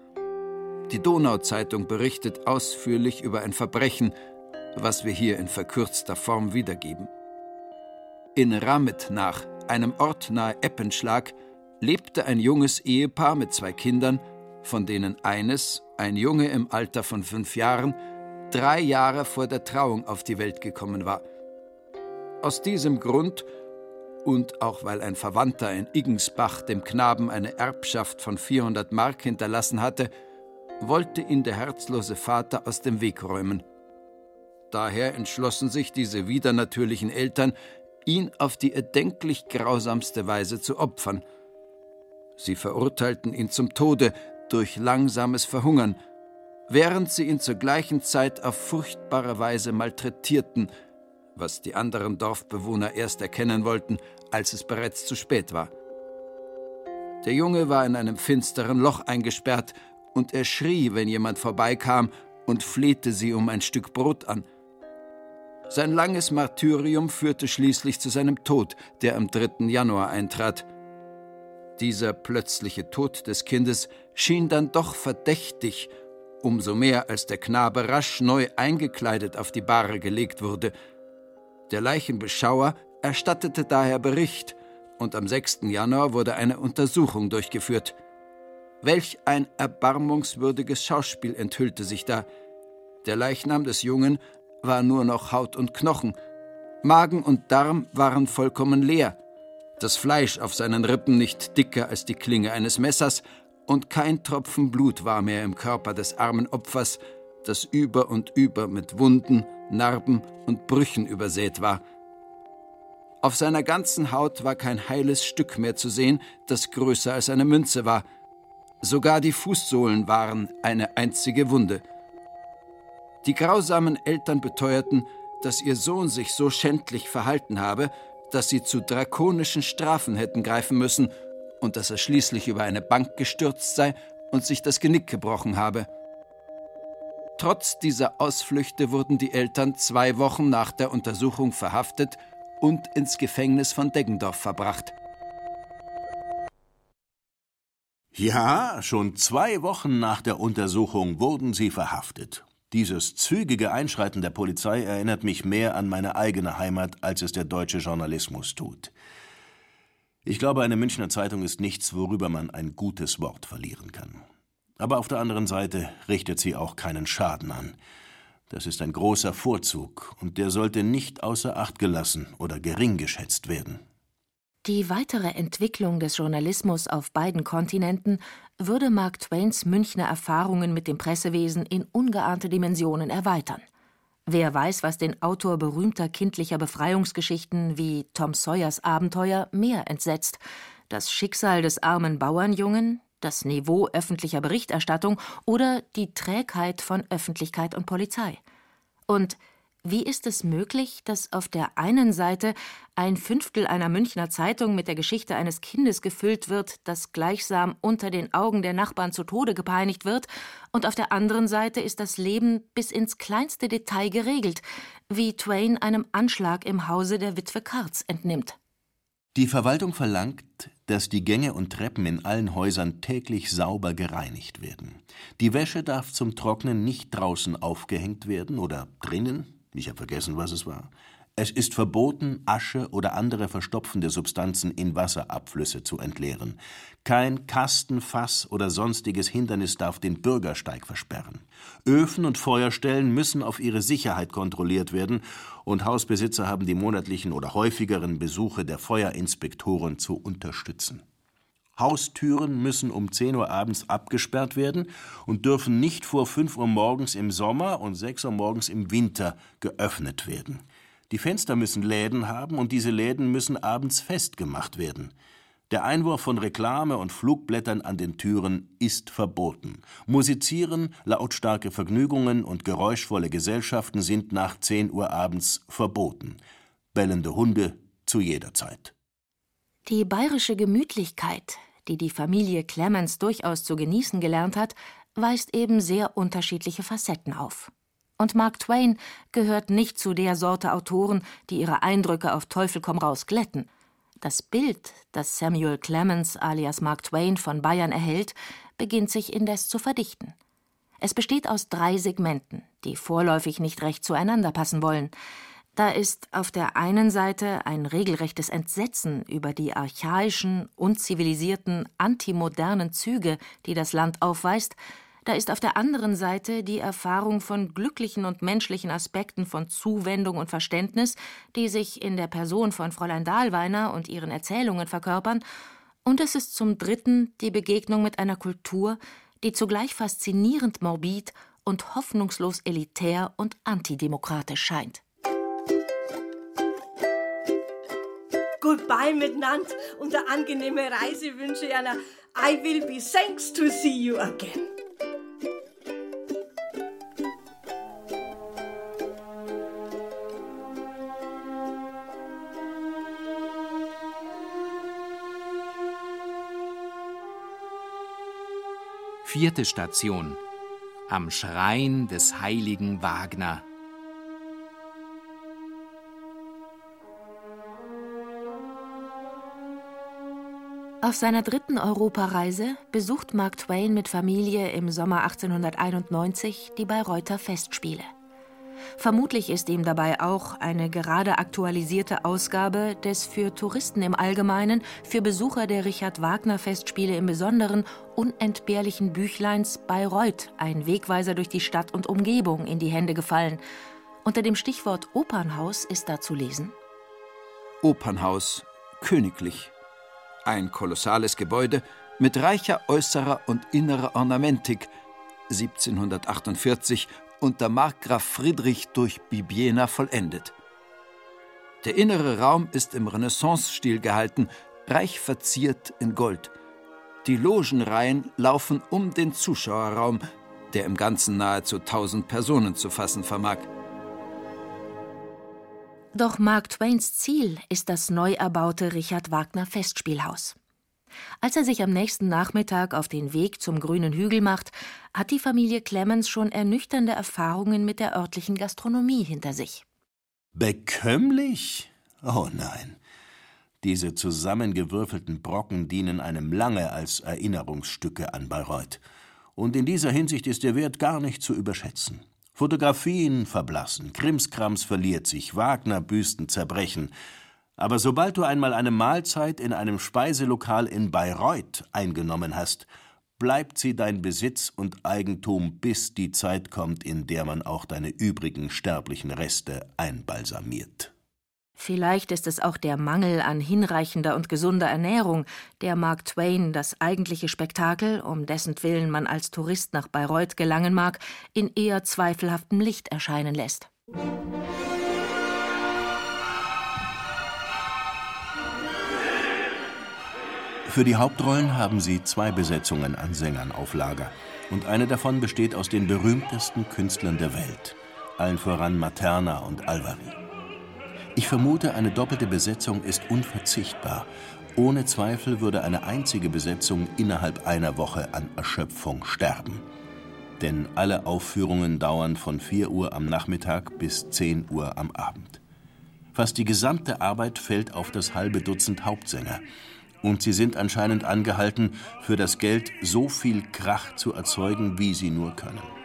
Die Donauzeitung berichtet ausführlich über ein Verbrechen, was wir hier in verkürzter Form wiedergeben. In Ramet nach, einem Ort nahe Eppenschlag, lebte ein junges Ehepaar mit zwei Kindern, von denen eines, ein Junge im Alter von fünf Jahren, drei Jahre vor der Trauung auf die Welt gekommen war. Aus diesem Grund und auch weil ein Verwandter in Iggensbach dem Knaben eine Erbschaft von 400 Mark hinterlassen hatte, wollte ihn der herzlose Vater aus dem Weg räumen. Daher entschlossen sich diese widernatürlichen Eltern, ihn auf die erdenklich grausamste Weise zu opfern. Sie verurteilten ihn zum Tode durch langsames Verhungern, während sie ihn zur gleichen Zeit auf furchtbare Weise malträtierten, was die anderen Dorfbewohner erst erkennen wollten, als es bereits zu spät war. Der Junge war in einem finsteren Loch eingesperrt, und er schrie, wenn jemand vorbeikam, und flehte sie um ein Stück Brot an. Sein langes Martyrium führte schließlich zu seinem Tod, der am 3. Januar eintrat. Dieser plötzliche Tod des Kindes schien dann doch verdächtig, umso mehr als der Knabe rasch neu eingekleidet auf die Bahre gelegt wurde. Der Leichenbeschauer erstattete daher Bericht, und am 6. Januar wurde eine Untersuchung durchgeführt. Welch ein erbarmungswürdiges Schauspiel enthüllte sich da. Der Leichnam des Jungen war nur noch Haut und Knochen. Magen und Darm waren vollkommen leer. Das Fleisch auf seinen Rippen nicht dicker als die Klinge eines Messers und kein Tropfen Blut war mehr im Körper des armen Opfers, das über und über mit Wunden, Narben und Brüchen übersät war. Auf seiner ganzen Haut war kein heiles Stück mehr zu sehen, das größer als eine Münze war. Sogar die Fußsohlen waren eine einzige Wunde. Die grausamen Eltern beteuerten, dass ihr Sohn sich so schändlich verhalten habe, dass sie zu drakonischen Strafen hätten greifen müssen und dass er schließlich über eine Bank gestürzt sei und sich das Genick gebrochen habe. Trotz dieser Ausflüchte wurden die Eltern zwei Wochen nach der Untersuchung verhaftet und ins Gefängnis von Deggendorf verbracht. Ja, schon zwei Wochen nach der Untersuchung wurden sie verhaftet. Dieses zügige Einschreiten der Polizei erinnert mich mehr an meine eigene Heimat, als es der deutsche Journalismus tut. Ich glaube, eine Münchner Zeitung ist nichts, worüber man ein gutes Wort verlieren kann. Aber auf der anderen Seite richtet sie auch keinen Schaden an. Das ist ein großer Vorzug, und der sollte nicht außer Acht gelassen oder gering geschätzt werden. Die weitere Entwicklung des Journalismus auf beiden Kontinenten würde Mark Twains Münchner Erfahrungen mit dem Pressewesen in ungeahnte Dimensionen erweitern. Wer weiß, was den Autor berühmter kindlicher Befreiungsgeschichten wie Tom Sawyers Abenteuer mehr entsetzt: das Schicksal des armen Bauernjungen, das Niveau öffentlicher Berichterstattung oder die Trägheit von Öffentlichkeit und Polizei. Und wie ist es möglich, dass auf der einen Seite ein Fünftel einer Münchner Zeitung mit der Geschichte eines Kindes gefüllt wird, das gleichsam unter den Augen der Nachbarn zu Tode gepeinigt wird, und auf der anderen Seite ist das Leben bis ins kleinste Detail geregelt, wie Twain einem Anschlag im Hause der Witwe Karz entnimmt? Die Verwaltung verlangt, dass die Gänge und Treppen in allen Häusern täglich sauber gereinigt werden. Die Wäsche darf zum Trocknen nicht draußen aufgehängt werden oder drinnen, ich habe vergessen, was es war. Es ist verboten, Asche oder andere verstopfende Substanzen in Wasserabflüsse zu entleeren. Kein Kasten, Fass oder sonstiges Hindernis darf den Bürgersteig versperren. Öfen und Feuerstellen müssen auf ihre Sicherheit kontrolliert werden und Hausbesitzer haben die monatlichen oder häufigeren Besuche der Feuerinspektoren zu unterstützen. Haustüren müssen um 10 Uhr abends abgesperrt werden und dürfen nicht vor 5 Uhr morgens im Sommer und 6 Uhr morgens im Winter geöffnet werden. Die Fenster müssen Läden haben und diese Läden müssen abends festgemacht werden. Der Einwurf von Reklame und Flugblättern an den Türen ist verboten. Musizieren, lautstarke Vergnügungen und geräuschvolle Gesellschaften sind nach 10 Uhr abends verboten. Bellende Hunde zu jeder Zeit. Die bayerische Gemütlichkeit, die die Familie Clemens durchaus zu genießen gelernt hat, weist eben sehr unterschiedliche Facetten auf. Und Mark Twain gehört nicht zu der Sorte Autoren, die ihre Eindrücke auf Teufel komm raus glätten. Das Bild, das Samuel Clemens alias Mark Twain von Bayern erhält, beginnt sich indes zu verdichten. Es besteht aus drei Segmenten, die vorläufig nicht recht zueinander passen wollen. Da ist auf der einen Seite ein regelrechtes Entsetzen über die archaischen, unzivilisierten, antimodernen Züge, die das Land aufweist, da ist auf der anderen Seite die Erfahrung von glücklichen und menschlichen Aspekten von Zuwendung und Verständnis, die sich in der Person von Fräulein Dahlweiner und ihren Erzählungen verkörpern, und es ist zum Dritten die Begegnung mit einer Kultur, die zugleich faszinierend morbid und hoffnungslos elitär und antidemokratisch scheint. Goodbye miteinander und eine angenehme Reise wünsche ich einer. I will be thanks to see you again. Vierte Station. Am Schrein des heiligen Wagner. Auf seiner dritten Europareise besucht Mark Twain mit Familie im Sommer 1891 die Bayreuther Festspiele. Vermutlich ist ihm dabei auch eine gerade aktualisierte Ausgabe des für Touristen im Allgemeinen, für Besucher der Richard Wagner Festspiele im Besonderen unentbehrlichen Büchleins Bayreuth, ein Wegweiser durch die Stadt und Umgebung, in die Hände gefallen. Unter dem Stichwort Opernhaus ist da zu lesen: Opernhaus, königlich, ein kolossales Gebäude mit reicher äußerer und innerer Ornamentik, 1748 unter Markgraf Friedrich durch Bibbiena vollendet. Der innere Raum ist im Renaissance-Stil gehalten, reich verziert in Gold. Die Logenreihen laufen um den Zuschauerraum, der im Ganzen nahezu 1000 Personen zu fassen vermag. Doch Mark Twains Ziel ist das neu erbaute Richard Wagner Festspielhaus. Als er sich am nächsten Nachmittag auf den Weg zum grünen Hügel macht, hat die Familie Clemens schon ernüchternde Erfahrungen mit der örtlichen Gastronomie hinter sich. Bekömmlich? Oh nein. Diese zusammengewürfelten Brocken dienen einem lange als Erinnerungsstücke an Bayreuth. Und in dieser Hinsicht ist der Wert gar nicht zu überschätzen. Fotografien verblassen, Krimskrams verliert sich, Wagner-Büsten zerbrechen. Aber sobald du einmal eine Mahlzeit in einem Speiselokal in Bayreuth eingenommen hast, bleibt sie dein Besitz und Eigentum, bis die Zeit kommt, in der man auch deine übrigen sterblichen Reste einbalsamiert. Vielleicht ist es auch der Mangel an hinreichender und gesunder Ernährung, der Mark Twain das eigentliche Spektakel, um dessen Willen man als Tourist nach Bayreuth gelangen mag, in eher zweifelhaftem Licht erscheinen lässt. Für die Hauptrollen haben sie zwei Besetzungen an Sängern auf Lager. Und eine davon besteht aus den berühmtesten Künstlern der Welt, allen voran Materna und Alvari. Ich vermute, eine doppelte Besetzung ist unverzichtbar. Ohne Zweifel würde eine einzige Besetzung innerhalb einer Woche an Erschöpfung sterben. Denn alle Aufführungen dauern von 4 Uhr am Nachmittag bis 10 Uhr am Abend. Fast die gesamte Arbeit fällt auf das halbe Dutzend Hauptsänger. Und sie sind anscheinend angehalten, für das Geld so viel Krach zu erzeugen, wie sie nur können.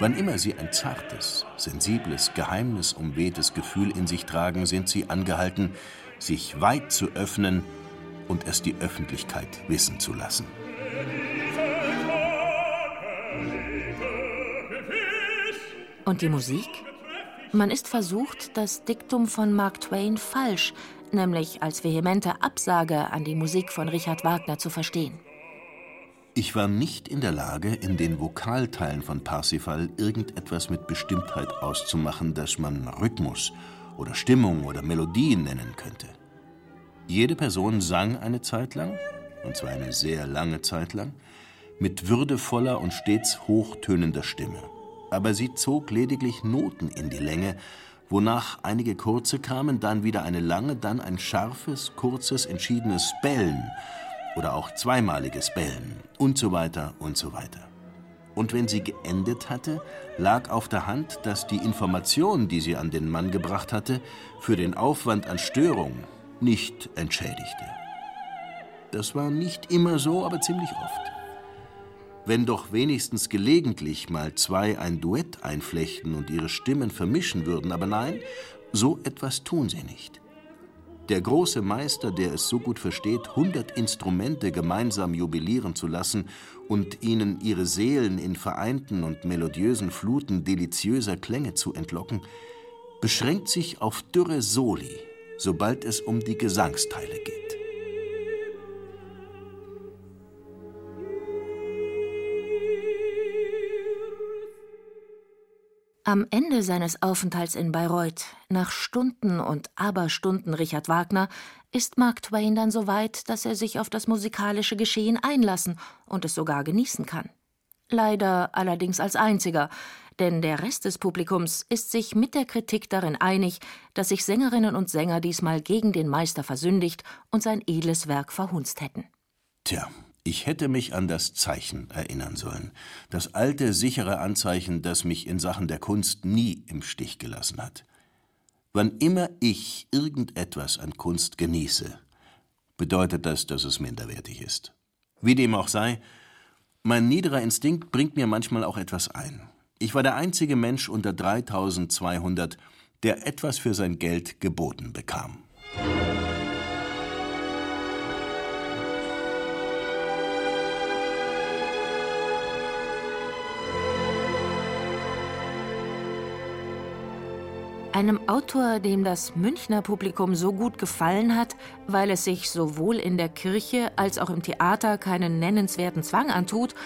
Wann immer sie ein zartes, sensibles, geheimnisumwehtes Gefühl in sich tragen, sind sie angehalten, sich weit zu öffnen und es die Öffentlichkeit wissen zu lassen. Und die Musik? Man ist versucht, das Diktum von Mark Twain falsch, nämlich als vehemente Absage an die Musik von Richard Wagner zu verstehen. Ich war nicht in der Lage, in den Vokalteilen von Parsifal irgendetwas mit Bestimmtheit auszumachen, das man Rhythmus oder Stimmung oder Melodie nennen könnte. Jede Person sang eine Zeit lang, und zwar eine sehr lange Zeit lang, mit würdevoller und stets hochtönender Stimme. Aber sie zog lediglich Noten in die Länge, wonach einige kurze kamen, dann wieder eine lange, dann ein scharfes, kurzes, entschiedenes Bellen oder auch zweimaliges Bellen und so weiter und so weiter. Und wenn sie geendet hatte, lag auf der Hand, dass die Information, die sie an den Mann gebracht hatte, für den Aufwand an Störung nicht entschädigte. Das war nicht immer so, aber ziemlich oft. Wenn doch wenigstens gelegentlich mal zwei ein Duett einflechten und ihre Stimmen vermischen würden, aber nein, so etwas tun sie nicht. Der große Meister, der es so gut versteht, hundert Instrumente gemeinsam jubilieren zu lassen und ihnen ihre Seelen in vereinten und melodiösen Fluten deliziöser Klänge zu entlocken, beschränkt sich auf dürre Soli, sobald es um die Gesangsteile geht. Am Ende seines Aufenthalts in Bayreuth, nach Stunden und Aberstunden Richard Wagner, ist Mark Twain dann so weit, dass er sich auf das musikalische Geschehen einlassen und es sogar genießen kann. Leider allerdings als einziger, denn der Rest des Publikums ist sich mit der Kritik darin einig, dass sich Sängerinnen und Sänger diesmal gegen den Meister versündigt und sein edles Werk verhunzt hätten. Tja, ich hätte mich an das Zeichen erinnern sollen. Das alte, sichere Anzeichen, das mich in Sachen der Kunst nie im Stich gelassen hat. Wann immer ich irgendetwas an Kunst genieße, bedeutet das, dass es minderwertig ist. Wie dem auch sei, mein niederer Instinkt bringt mir manchmal auch etwas ein. Ich war der einzige Mensch unter 3200, der etwas für sein Geld geboten bekam. Einem Autor, dem das Münchner Publikum so gut gefallen hat, weil es sich sowohl in der Kirche als auch im Theater keinen nennenswerten Zwang antut,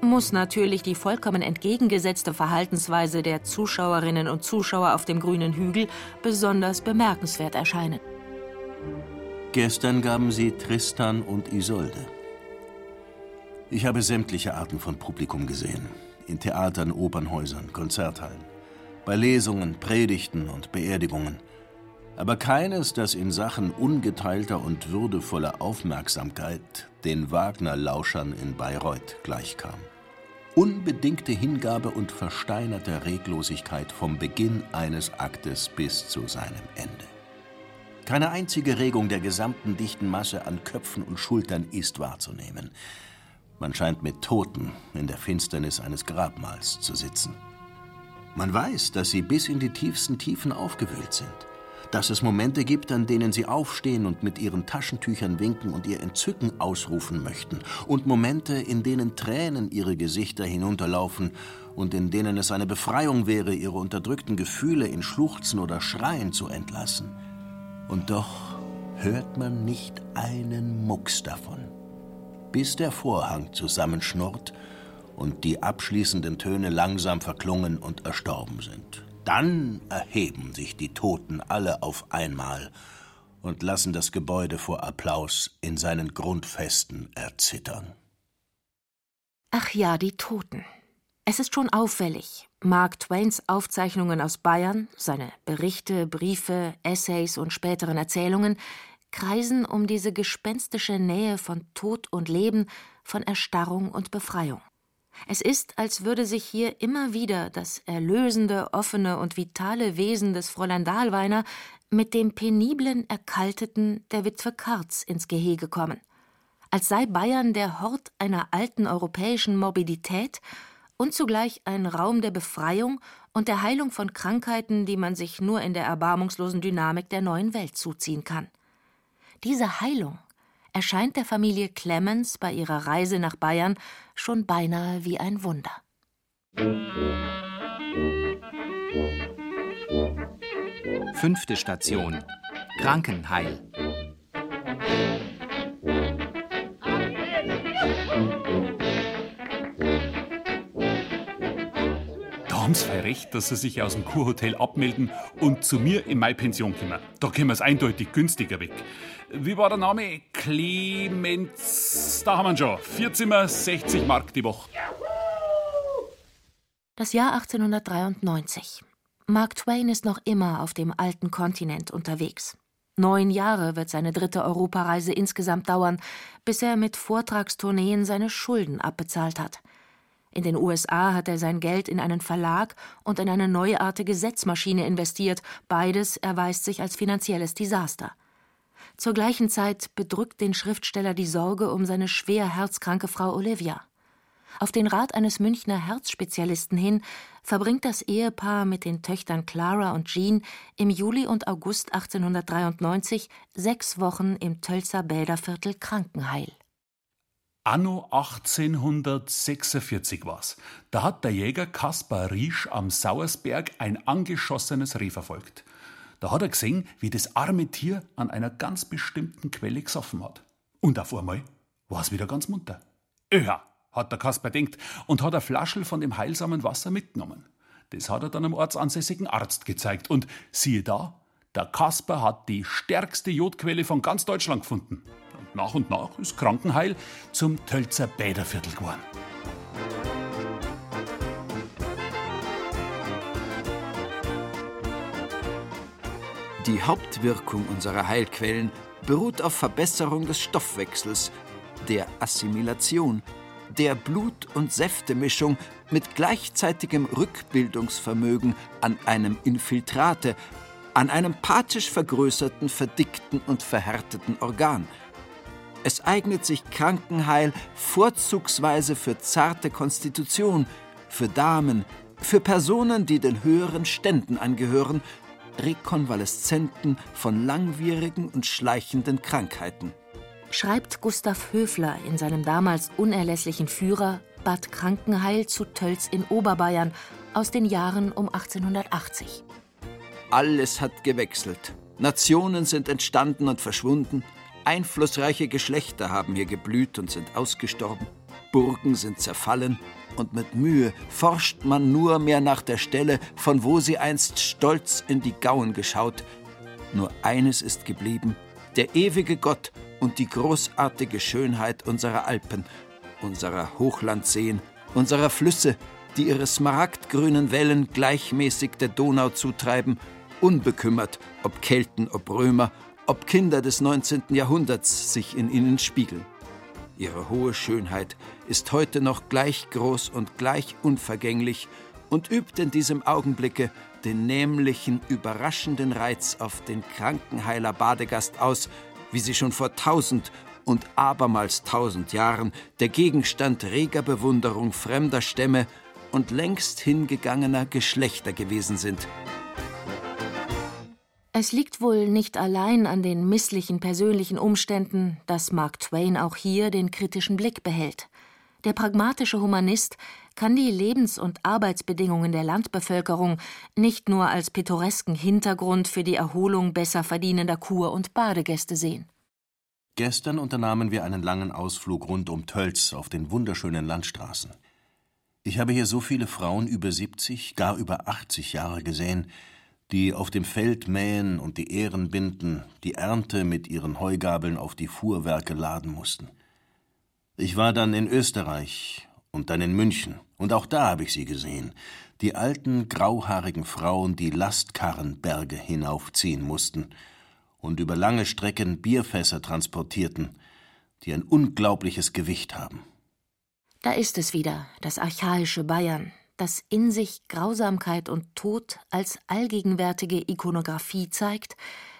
muss natürlich die vollkommen entgegengesetzte Verhaltensweise der Zuschauerinnen und Zuschauer auf dem grünen Hügel besonders bemerkenswert erscheinen. Gestern gaben sie Tristan und Isolde. Ich habe sämtliche Arten von Publikum gesehen. In Theatern, Opernhäusern, Konzerthallen bei Lesungen, Predigten und Beerdigungen, aber keines, das in Sachen ungeteilter und würdevoller Aufmerksamkeit den Wagner-Lauschern in Bayreuth gleichkam. Unbedingte Hingabe und versteinerte Reglosigkeit vom Beginn eines Aktes bis zu seinem Ende. Keine einzige Regung der gesamten dichten Masse an Köpfen und Schultern ist wahrzunehmen. Man scheint mit Toten in der Finsternis eines Grabmals zu sitzen. Man weiß, dass sie bis in die tiefsten Tiefen aufgewühlt sind. Dass es Momente gibt, an denen sie aufstehen und mit ihren Taschentüchern winken und ihr Entzücken ausrufen möchten. Und Momente, in denen Tränen ihre Gesichter hinunterlaufen und in denen es eine Befreiung wäre, ihre unterdrückten Gefühle in Schluchzen oder Schreien zu entlassen. Und doch hört man nicht einen Mucks davon. Bis der Vorhang zusammenschnurrt und die abschließenden Töne langsam verklungen und erstorben sind. Dann erheben sich die Toten alle auf einmal und lassen das Gebäude vor Applaus in seinen Grundfesten erzittern. Ach ja, die Toten. Es ist schon auffällig. Mark Twains Aufzeichnungen aus Bayern, seine Berichte, Briefe, Essays und späteren Erzählungen kreisen um diese gespenstische Nähe von Tod und Leben, von Erstarrung und Befreiung. Es ist, als würde sich hier immer wieder das erlösende, offene und vitale Wesen des Fräulein Dahlweiner mit dem peniblen, erkalteten der Witwe Karz ins Gehege kommen. Als sei Bayern der Hort einer alten europäischen Morbidität und zugleich ein Raum der Befreiung und der Heilung von Krankheiten, die man sich nur in der erbarmungslosen Dynamik der neuen Welt zuziehen kann. Diese Heilung erscheint der Familie Clemens bei ihrer Reise nach Bayern schon beinahe wie ein Wunder. Fünfte Station Krankenheil. Haben sie recht, dass sie sich aus dem Kurhotel abmelden und zu mir in meine Pension kommen. Da können es eindeutig günstiger weg. Wie war der Name? Clemens. Da haben wir ihn schon. Vier Zimmer, 60 Mark die Woche. Das Jahr 1893. Mark Twain ist noch immer auf dem alten Kontinent unterwegs. Neun Jahre wird seine dritte Europareise insgesamt dauern, bis er mit Vortragstourneen seine Schulden abbezahlt hat. In den USA hat er sein Geld in einen Verlag und in eine neuartige Setzmaschine investiert. Beides erweist sich als finanzielles Desaster. Zur gleichen Zeit bedrückt den Schriftsteller die Sorge um seine schwer herzkranke Frau Olivia. Auf den Rat eines Münchner Herzspezialisten hin verbringt das Ehepaar mit den Töchtern Clara und Jean im Juli und August 1893 sechs Wochen im Tölzer Bäderviertel Krankenheil. Anno 1846 war's. Da hat der Jäger Kaspar Riesch am Sauersberg ein angeschossenes Reh verfolgt. Da hat er gesehen, wie das arme Tier an einer ganz bestimmten Quelle gesoffen hat. Und auf einmal war es wieder ganz munter. Ja, hat der Kasper denkt und hat eine Flaschel von dem heilsamen Wasser mitgenommen. Das hat er dann einem ortsansässigen Arzt gezeigt und siehe da, der Kasper hat die stärkste Jodquelle von ganz Deutschland gefunden. Und nach und nach ist Krankenheil zum Tölzer Bäderviertel geworden. Die Hauptwirkung unserer Heilquellen beruht auf Verbesserung des Stoffwechsels, der Assimilation, der Blut- und Säftemischung mit gleichzeitigem Rückbildungsvermögen an einem Infiltrate, an einem pathisch vergrößerten, verdickten und verhärteten Organ. Es eignet sich Krankenheil vorzugsweise für zarte Konstitution, für Damen, für Personen, die den höheren Ständen angehören, Rekonvaleszenten von langwierigen und schleichenden Krankheiten schreibt Gustav Höfler in seinem damals unerlässlichen Führer Bad Krankenheil zu Tölz in Oberbayern aus den Jahren um 1880. Alles hat gewechselt. Nationen sind entstanden und verschwunden. Einflussreiche Geschlechter haben hier geblüht und sind ausgestorben. Burgen sind zerfallen und mit Mühe forscht man nur mehr nach der Stelle, von wo sie einst stolz in die Gauen geschaut. Nur eines ist geblieben: der ewige Gott und die großartige Schönheit unserer Alpen, unserer Hochlandseen, unserer Flüsse, die ihre smaragdgrünen Wellen gleichmäßig der Donau zutreiben, unbekümmert, ob Kelten, ob Römer, ob Kinder des 19. Jahrhunderts sich in ihnen spiegeln. Ihre hohe Schönheit ist heute noch gleich groß und gleich unvergänglich und übt in diesem Augenblicke den nämlichen, überraschenden Reiz auf den Krankenheiler Badegast aus, wie sie schon vor tausend und abermals tausend Jahren der Gegenstand reger Bewunderung fremder Stämme und längst hingegangener Geschlechter gewesen sind. Es liegt wohl nicht allein an den misslichen persönlichen Umständen, dass Mark Twain auch hier den kritischen Blick behält. Der pragmatische Humanist kann die Lebens- und Arbeitsbedingungen der Landbevölkerung nicht nur als pittoresken Hintergrund für die Erholung besser verdienender Kur- und Badegäste sehen. Gestern unternahmen wir einen langen Ausflug rund um Tölz auf den wunderschönen Landstraßen. Ich habe hier so viele Frauen über 70, gar über 80 Jahre gesehen, die auf dem Feld mähen und die Ähren binden, die Ernte mit ihren Heugabeln auf die Fuhrwerke laden mussten. Ich war dann in Österreich und dann in München, und auch da habe ich sie gesehen, die alten, grauhaarigen Frauen, die Lastkarrenberge hinaufziehen mussten und über lange Strecken Bierfässer transportierten, die ein unglaubliches Gewicht haben. Da ist es wieder, das archaische Bayern, das in sich Grausamkeit und Tod als allgegenwärtige Ikonographie zeigt,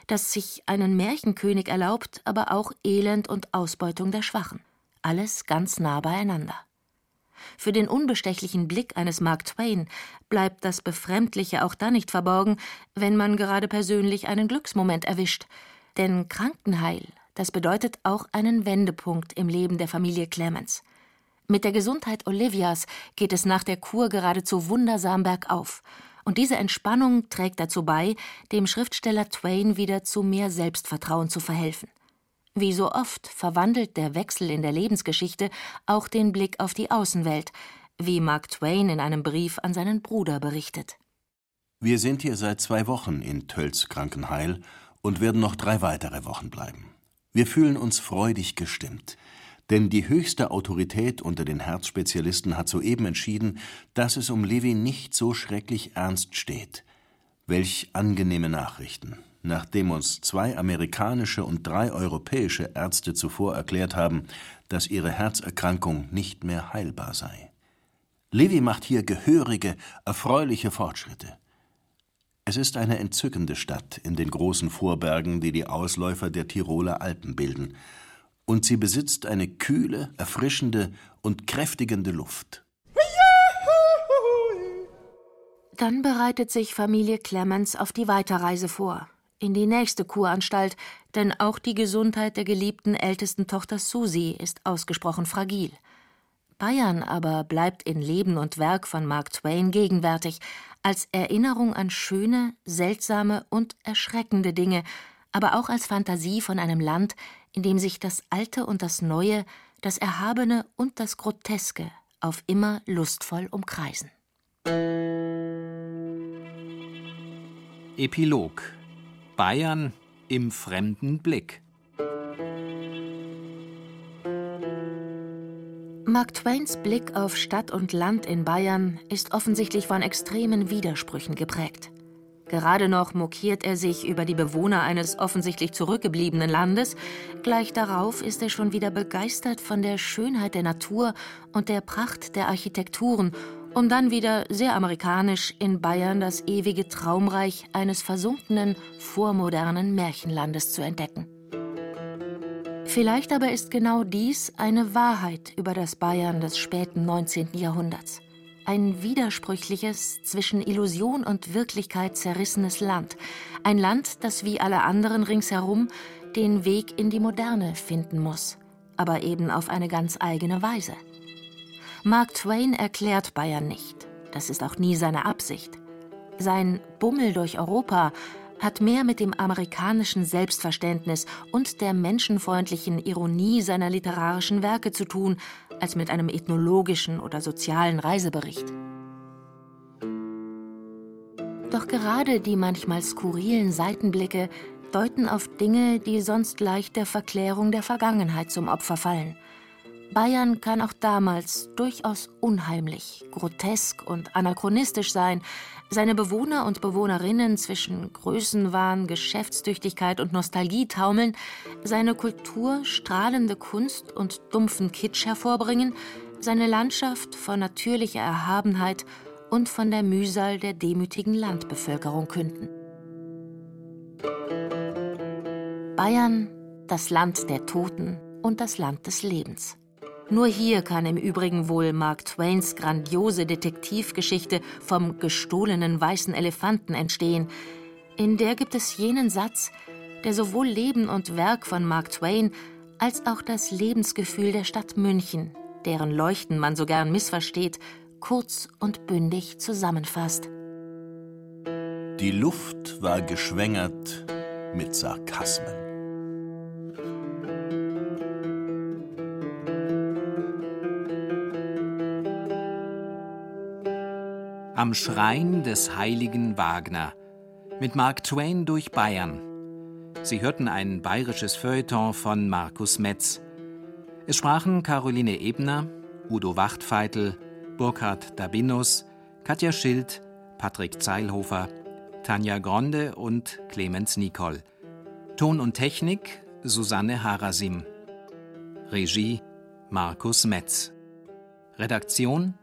das sich einen Märchenkönig erlaubt, aber auch Elend und Ausbeutung der Schwachen. Alles ganz nah beieinander. Für den unbestechlichen Blick eines Mark Twain bleibt das Befremdliche auch dann nicht verborgen, wenn man gerade persönlich einen Glücksmoment erwischt. Denn Krankenheil, das bedeutet auch einen Wendepunkt im Leben der Familie Clemens. Mit der Gesundheit Olivias geht es nach der Kur geradezu wundersam bergauf. Und diese Entspannung trägt dazu bei, dem Schriftsteller Twain wieder zu mehr Selbstvertrauen zu verhelfen. Wie so oft verwandelt der Wechsel in der Lebensgeschichte auch den Blick auf die Außenwelt, wie Mark Twain in einem Brief an seinen Bruder berichtet. Wir sind hier seit zwei Wochen in Tölz Krankenheil und werden noch drei weitere Wochen bleiben. Wir fühlen uns freudig gestimmt, denn die höchste Autorität unter den Herzspezialisten hat soeben entschieden, dass es um Levi nicht so schrecklich ernst steht. Welch angenehme Nachrichten nachdem uns zwei amerikanische und drei europäische Ärzte zuvor erklärt haben, dass ihre Herzerkrankung nicht mehr heilbar sei. Levi macht hier gehörige, erfreuliche Fortschritte. Es ist eine entzückende Stadt in den großen Vorbergen, die die Ausläufer der Tiroler Alpen bilden. Und sie besitzt eine kühle, erfrischende und kräftigende Luft. Dann bereitet sich Familie Clemens auf die Weiterreise vor, in die nächste Kuranstalt, denn auch die Gesundheit der geliebten ältesten Tochter Susie ist ausgesprochen fragil. Bayern aber bleibt in Leben und Werk von Mark Twain gegenwärtig, als Erinnerung an schöne, seltsame und erschreckende Dinge, aber auch als Fantasie von einem Land, in dem sich das Alte und das Neue, das Erhabene und das Groteske auf immer lustvoll umkreisen. Epilog Bayern im fremden Blick Mark Twains Blick auf Stadt und Land in Bayern ist offensichtlich von extremen Widersprüchen geprägt. Gerade noch mokiert er sich über die Bewohner eines offensichtlich zurückgebliebenen Landes, gleich darauf ist er schon wieder begeistert von der Schönheit der Natur und der Pracht der Architekturen, um dann wieder sehr amerikanisch in Bayern das ewige Traumreich eines versunkenen, vormodernen Märchenlandes zu entdecken. Vielleicht aber ist genau dies eine Wahrheit über das Bayern des späten 19. Jahrhunderts. Ein widersprüchliches, zwischen Illusion und Wirklichkeit zerrissenes Land. Ein Land, das wie alle anderen ringsherum den Weg in die Moderne finden muss, aber eben auf eine ganz eigene Weise. Mark Twain erklärt Bayern nicht. Das ist auch nie seine Absicht. Sein Bummel durch Europa hat mehr mit dem amerikanischen Selbstverständnis und der menschenfreundlichen Ironie seiner literarischen Werke zu tun, als mit einem ethnologischen oder sozialen Reisebericht. Doch gerade die manchmal skurrilen Seitenblicke deuten auf Dinge, die sonst leicht der Verklärung der Vergangenheit zum Opfer fallen. Bayern kann auch damals durchaus unheimlich, grotesk und anachronistisch sein, seine Bewohner und Bewohnerinnen zwischen Größenwahn, Geschäftstüchtigkeit und Nostalgie taumeln, seine Kultur strahlende Kunst und dumpfen Kitsch hervorbringen, seine Landschaft von natürlicher Erhabenheit und von der Mühsal der demütigen Landbevölkerung künden. Bayern, das Land der Toten und das Land des Lebens. Nur hier kann im Übrigen wohl Mark Twains grandiose Detektivgeschichte vom gestohlenen weißen Elefanten entstehen. In der gibt es jenen Satz, der sowohl Leben und Werk von Mark Twain als auch das Lebensgefühl der Stadt München, deren Leuchten man so gern missversteht, kurz und bündig zusammenfasst. Die Luft war geschwängert mit Sarkasmen. Am Schrein des heiligen Wagner mit Mark Twain durch Bayern. Sie hörten ein bayerisches Feuilleton von Markus Metz. Es sprachen Caroline Ebner, Udo Wachtfeitel, Burkhard Dabinus, Katja Schild, Patrick Zeilhofer, Tanja Gronde und Clemens Nicol. Ton und Technik Susanne Harasim. Regie Markus Metz. Redaktion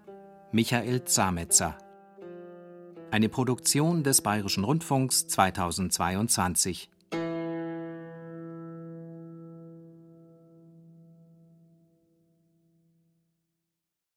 Michael Zametzer. Eine Produktion des Bayerischen Rundfunks 2022